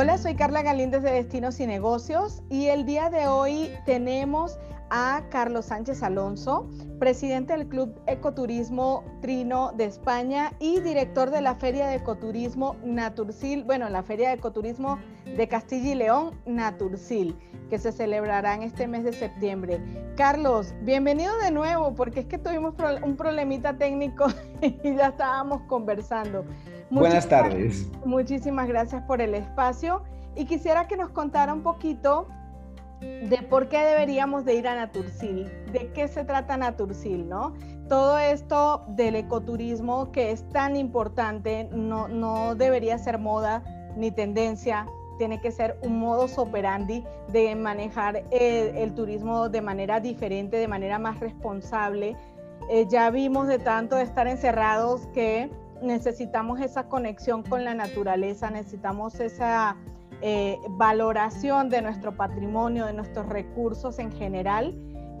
Hola, soy Carla Galíndez de Destinos y Negocios y el día de hoy tenemos a Carlos Sánchez Alonso, presidente del Club Ecoturismo Trino de España y director de la Feria de Ecoturismo Naturcil, bueno, la Feria de Ecoturismo de Castilla y León, Naturcil, que se celebrará en este mes de septiembre. Carlos, bienvenido de nuevo, porque es que tuvimos un problemita técnico y ya estábamos conversando. Buenas tardes. Muchísimas gracias por el espacio y quisiera que nos contara un poquito de por qué deberíamos de ir a Naturcil, de qué se trata Naturcil, ¿no? Todo esto del ecoturismo que es tan importante no, no debería ser moda ni tendencia, tiene que ser un modus operandi de manejar el, turismo de manera diferente, de manera más responsable. Eh, ya vimos de tanto de estar encerrados que necesitamos esa conexión con la naturaleza, necesitamos esa eh, valoración de nuestro patrimonio, de nuestros recursos en general.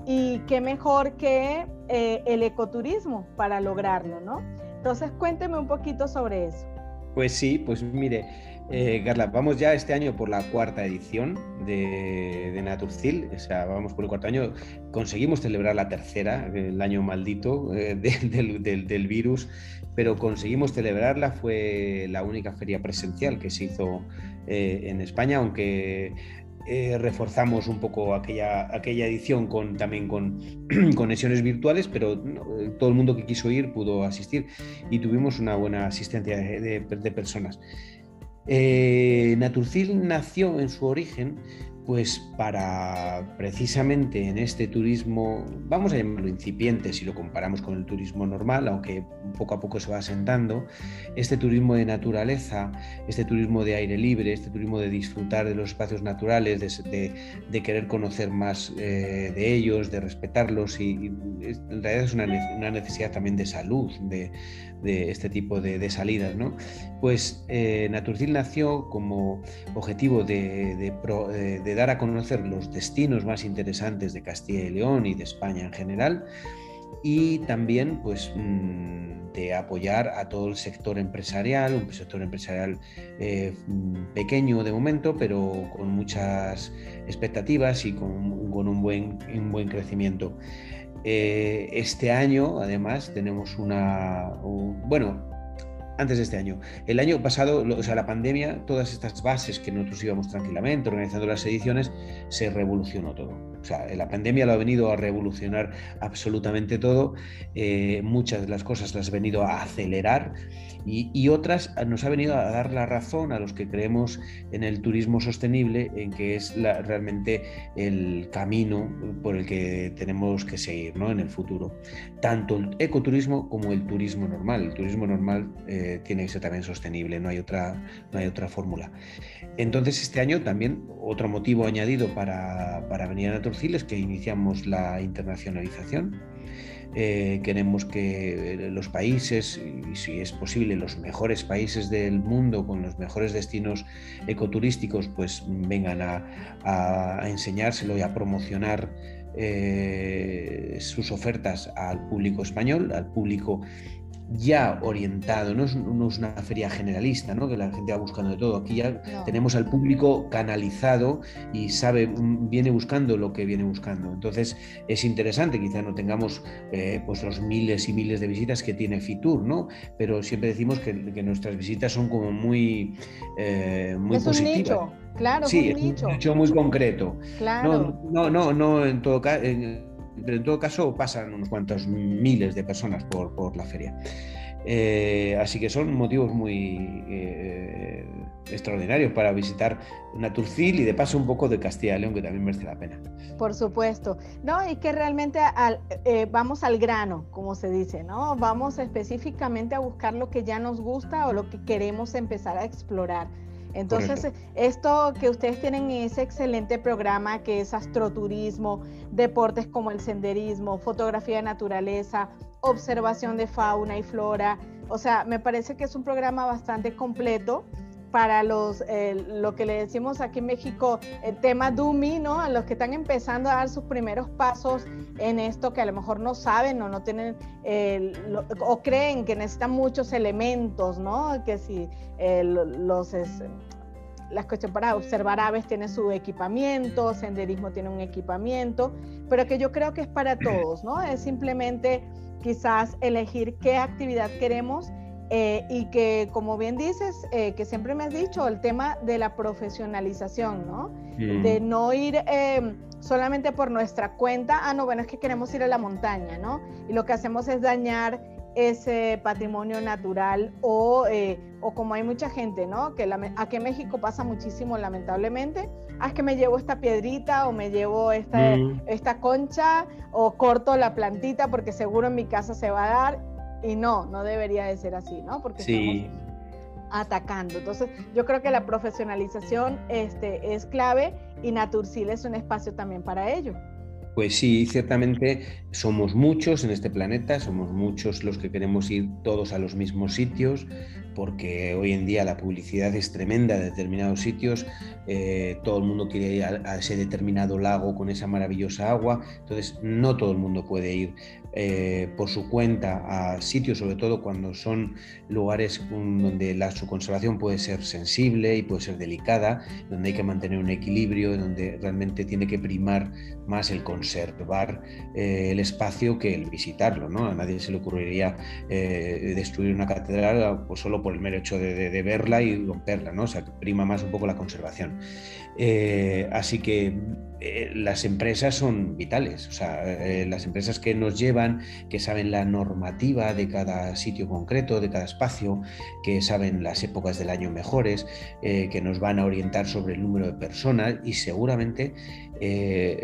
Y qué mejor que eh, el ecoturismo para lograrlo, ¿no? Entonces cuénteme un poquito sobre eso. Pues sí, pues mire, eh, Carla, vamos ya este año por la cuarta edición de, de Naturcil, o sea, vamos por el cuarto año, conseguimos celebrar la tercera, el año maldito del, del, virus, pero conseguimos celebrarla, fue la única feria presencial que se hizo eh, en España, aunque eh, reforzamos un poco aquella, aquella edición con, también con conexiones virtuales, pero todo el mundo que quiso ir pudo asistir y tuvimos una buena asistencia de, personas. Eh, Naturcil nació en su origen pues para precisamente en este turismo, vamos a llamarlo incipiente si lo comparamos con el turismo normal, aunque poco a poco se va asentando, este turismo de naturaleza, este turismo de aire libre, este turismo de disfrutar de los espacios naturales, de, querer conocer más eh, de ellos, de respetarlos y, en realidad es una, necesidad también de salud, de, este tipo de, salidas. ¿no? Pues eh, Naturcil nació como objetivo de, de a conocer los destinos más interesantes de Castilla y León y de España en general y también pues mm, de apoyar a todo el sector empresarial, un sector empresarial eh, pequeño de momento, pero con muchas expectativas y con, un, buen, un buen crecimiento. Eh, este año, además, tenemos una, bueno, antes de este año. El año pasado, o sea, la pandemia, todas estas bases que nosotros íbamos tranquilamente organizando las ediciones, se revolucionó todo. O sea, la pandemia lo ha venido a revolucionar absolutamente todo. Eh, muchas de las cosas las ha venido a acelerar y, otras nos ha venido a dar la razón a los que creemos en el turismo sostenible, en que es realmente el camino por el que tenemos que seguir ¿no? en el futuro. Tanto el ecoturismo como el turismo normal. El turismo normal eh, tiene que ser también sostenible, no hay otra, no otra fórmula. Entonces, este año también otro motivo añadido para, para venir a Naturcil es que iniciamos la internacionalización eh, queremos que eh, los países, y si es posible los mejores países del mundo con los mejores destinos ecoturísticos, pues vengan a, enseñárselo y a promocionar eh, sus ofertas al público español, al público ya orientado, no es, una feria generalista, ¿no? que la gente va buscando de todo. Aquí ya tenemos al público canalizado y sabe, mm, viene buscando lo que viene buscando. Entonces es interesante, quizá no tengamos eh, pues los miles y miles de visitas que tiene Fitur, ¿no? pero siempre decimos que, nuestras visitas son como muy, eh, muy positivas. Claro, sí, es un nicho. muy concreto. Claro. No, no, no, en todo caso pero en todo caso pasan unos cuantos miles de personas por, la feria. Eh, así que son motivos muy eh, extraordinarios para visitar Naturcil y de paso un poco de Castilla y León, que también merece la pena. Por supuesto. No, y que realmente eh, vamos al grano, como se dice, ¿no? Vamos específicamente a buscar lo que ya nos gusta o lo que queremos empezar a explorar. Entonces, esto que ustedes tienen ese excelente programa que es astroturismo, deportes como el senderismo, fotografía de naturaleza, observación de fauna y flora, o sea, me parece que es un programa bastante completo para los, eh, lo que le decimos aquí en México, el tema DUMI, ¿no? A los que están empezando a dar sus primeros pasos en esto, que a lo mejor no saben o no tienen, o creen que necesitan muchos elementos, ¿no? Que si los, las cuestiones para observar aves tiene su equipamiento, senderismo tiene un equipamiento, pero que yo creo que es para todos, ¿no? Es simplemente quizás elegir qué actividad queremos eh, y que, como bien dices, eh, que siempre me has dicho, el tema de la profesionalización, ¿no? De no ir em, solamente por nuestra cuenta, ah, no, bueno, es que queremos ir a la montaña, ¿no? Y lo que hacemos es dañar ese patrimonio natural o, eh, o como hay mucha gente, ¿no? Que aquí en México pasa muchísimo, lamentablemente, ah, es que me llevo esta piedrita o me llevo esta, mm. esta concha o corto la plantita porque seguro en mi casa se va a dar y no, no debería de ser así, ¿no? Porque estamos atacando. Entonces, yo creo que la profesionalización este, es clave y Naturcil es un espacio también para ello. Pues sí, ciertamente somos muchos en este planeta, somos muchos los que queremos ir todos a los mismos sitios, porque hoy en día la publicidad es tremenda de determinados sitios, eh, todo el mundo quiere ir a, ese determinado lago con esa maravillosa agua, entonces no todo el mundo puede ir eh, por su cuenta a sitios, sobre todo cuando son lugares donde la, su conservación puede ser sensible y puede ser delicada, donde hay que mantener un equilibrio, donde realmente tiene que primar más el conservar eh, el espacio que el visitarlo. ¿no? A nadie se le ocurriría destruir una catedral pues, solo por el mero hecho de, verla y romperla, ¿no? O sea, que prima más un poco la conservación. Eh, así que eh, las empresas son vitales, o sea, eh, las empresas que nos llevan, que saben la normativa de cada sitio concreto, de cada espacio, que saben las épocas del año mejores, que nos van a orientar sobre el número de personas y seguramente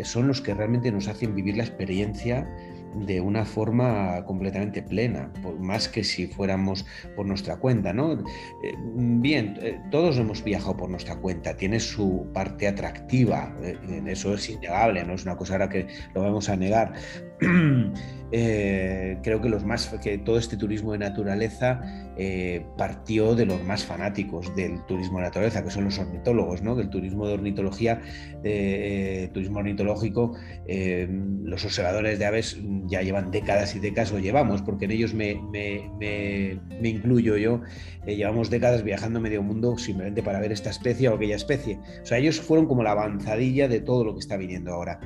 son los que realmente nos hacen vivir la experiencia de una forma completamente plena, más que si fuéramos por nuestra cuenta, ¿no? Eh, bien, eh, todos hemos viajado por nuestra cuenta, tiene su parte atractiva, eh, eso es innegable, no es una cosa ahora que lo vamos a negar, Eh, creo que los más que todo este turismo de naturaleza eh, partió de los más fanáticos del turismo de naturaleza, que son los ornitólogos, ¿no? Del turismo de ornitología, eh, turismo ornitológico, los observadores de aves ya llevan décadas y décadas, o llevamos, porque en ellos me, me incluyo yo, llevamos décadas viajando medio mundo simplemente para ver esta especie o aquella especie. O sea, ellos fueron como la avanzadilla de todo lo que está viniendo ahora.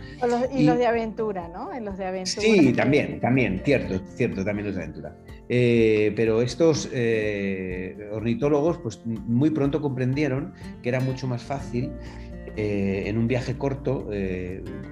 y, los de aventura, ¿no? En los de aventura. Sí, también, también, cierto, cierto, también de aventura. Eh, pero estos eh, ornitólogos pues muy pronto comprendieron que era mucho más fácil eh, en un viaje corto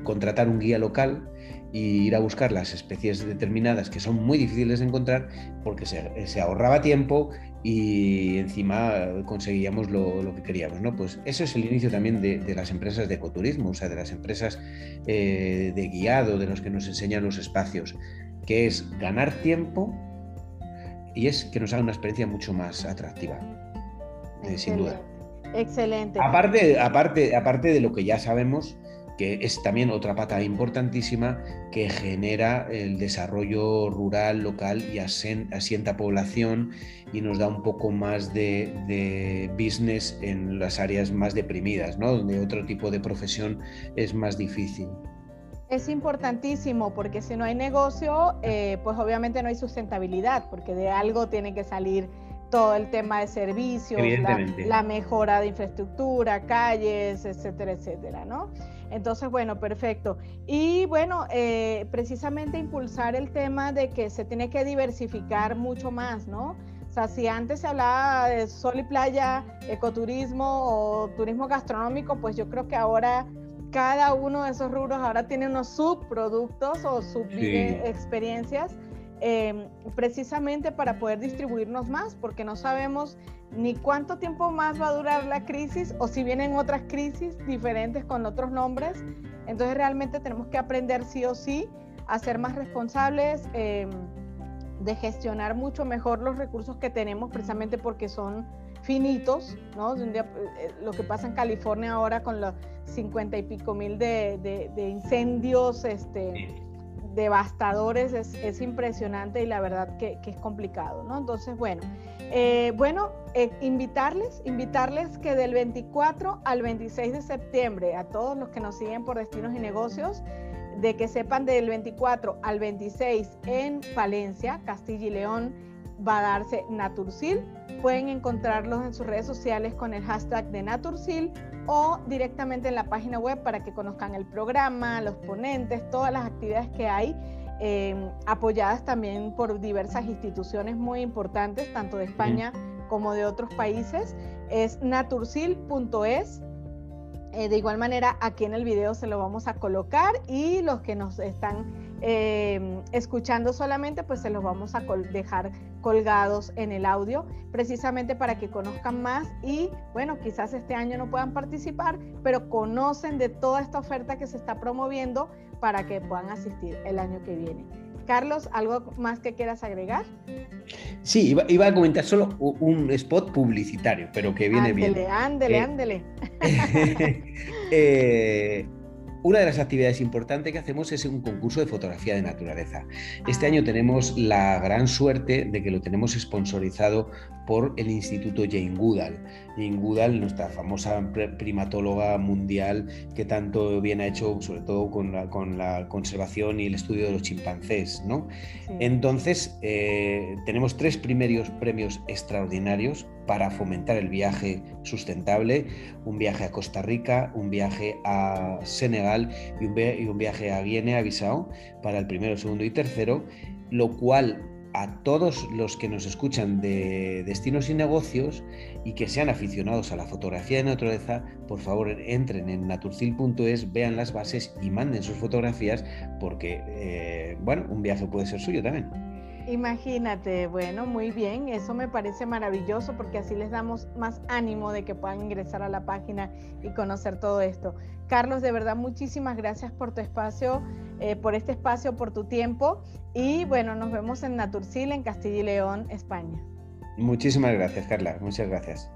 contratar un guía local y ir a buscar las especies determinadas que son muy difíciles de encontrar porque se, ahorraba tiempo y encima conseguíamos lo, que queríamos. ¿no? Pues eso es el inicio también de, las empresas de ecoturismo, o sea, de las empresas eh, de guiado, de los que nos enseñan los espacios, que es ganar tiempo y es que nos haga una experiencia mucho más atractiva, eh, sin duda. Excelente. Aparte, aparte, aparte de lo que ya sabemos, que es también otra pata importantísima que genera el desarrollo rural, local y asienta población y nos da un poco más de, business en las áreas más deprimidas, ¿no? donde otro tipo de profesión es más difícil. Es importantísimo porque si no hay negocio, eh, pues obviamente no hay sustentabilidad, porque de algo tiene que salir todo el tema de servicios, la, mejora de infraestructura, calles, etcétera, etcétera, ¿no? Entonces, bueno, perfecto. Y bueno, eh, precisamente impulsar el tema de que se tiene que diversificar mucho más, ¿no? O sea, si antes se hablaba de sol y playa, ecoturismo o turismo gastronómico, pues yo creo que ahora cada uno de esos rubros ahora tiene unos subproductos o sub experiencias Em, precisamente para poder distribuirnos más, porque no sabemos ni cuánto tiempo más va a durar la crisis o si vienen otras crisis diferentes con otros nombres. Entonces realmente tenemos que aprender sí o sí a ser más responsables, em, de gestionar mucho mejor los recursos que tenemos, precisamente porque son finitos, ¿no? Eh, lo que pasa en California ahora con los 50 y pico mil de, de incendios, este devastadores, es, impresionante y la verdad que, es complicado, ¿no? Entonces, bueno, eh, bueno, eh, invitarles, invitarles que del 24 al 26 de septiembre, a todos los que nos siguen por Destinos y Negocios, de que sepan del 24 al 26 en Palencia, Castilla y León, va a darse Natursil. Pueden encontrarlos en sus redes sociales con el hashtag de Natursil o directamente en la página web para que conozcan el programa, los ponentes, todas las actividades que hay, em, apoyadas también por diversas instituciones muy importantes, tanto de España como de otros países. Es natursil.es. Eh, de igual manera, aquí en el video se lo vamos a colocar y los que nos están Em, escuchando solamente, pues se los vamos a dejar colgados en el audio, precisamente para que conozcan más y bueno, quizás este año no puedan participar, pero conocen de toda esta oferta que se está promoviendo para que puedan asistir el año que viene. Carlos, ¿algo más que quieras agregar? Sí, iba, a comentar solo un spot publicitario, pero que viene bien. Ándele, ándele, ándele. eh, una de las actividades importantes que hacemos es un concurso de fotografía de naturaleza. Este año tenemos la gran suerte de que lo tenemos sponsorizado por el Instituto Jane Goodall. Jane Goodall, nuestra famosa primatóloga mundial que tanto bien ha hecho, sobre todo con la, con la conservación y el estudio de los chimpancés. ¿no? Entonces, eh, tenemos tres primeros premios extraordinarios para fomentar el viaje sustentable, un viaje a Costa Rica, un viaje a Senegal y un, viaje a Guinea-Bissau para el primero, segundo y tercero, lo cual a todos los que nos escuchan de destinos y negocios y que sean aficionados a la fotografía de naturaleza, por favor entren en naturcil.es, vean las bases y manden sus fotografías porque, eh, bueno, un viaje puede ser suyo también. Imagínate, bueno, muy bien, eso me parece maravilloso porque así les damos más ánimo de que puedan ingresar a la página y conocer todo esto. Carlos, de verdad, muchísimas gracias por tu espacio, eh, por este espacio, por tu tiempo y bueno, nos vemos en Naturcil, en Castilla y León, España. Muchísimas gracias, Carla, muchas gracias.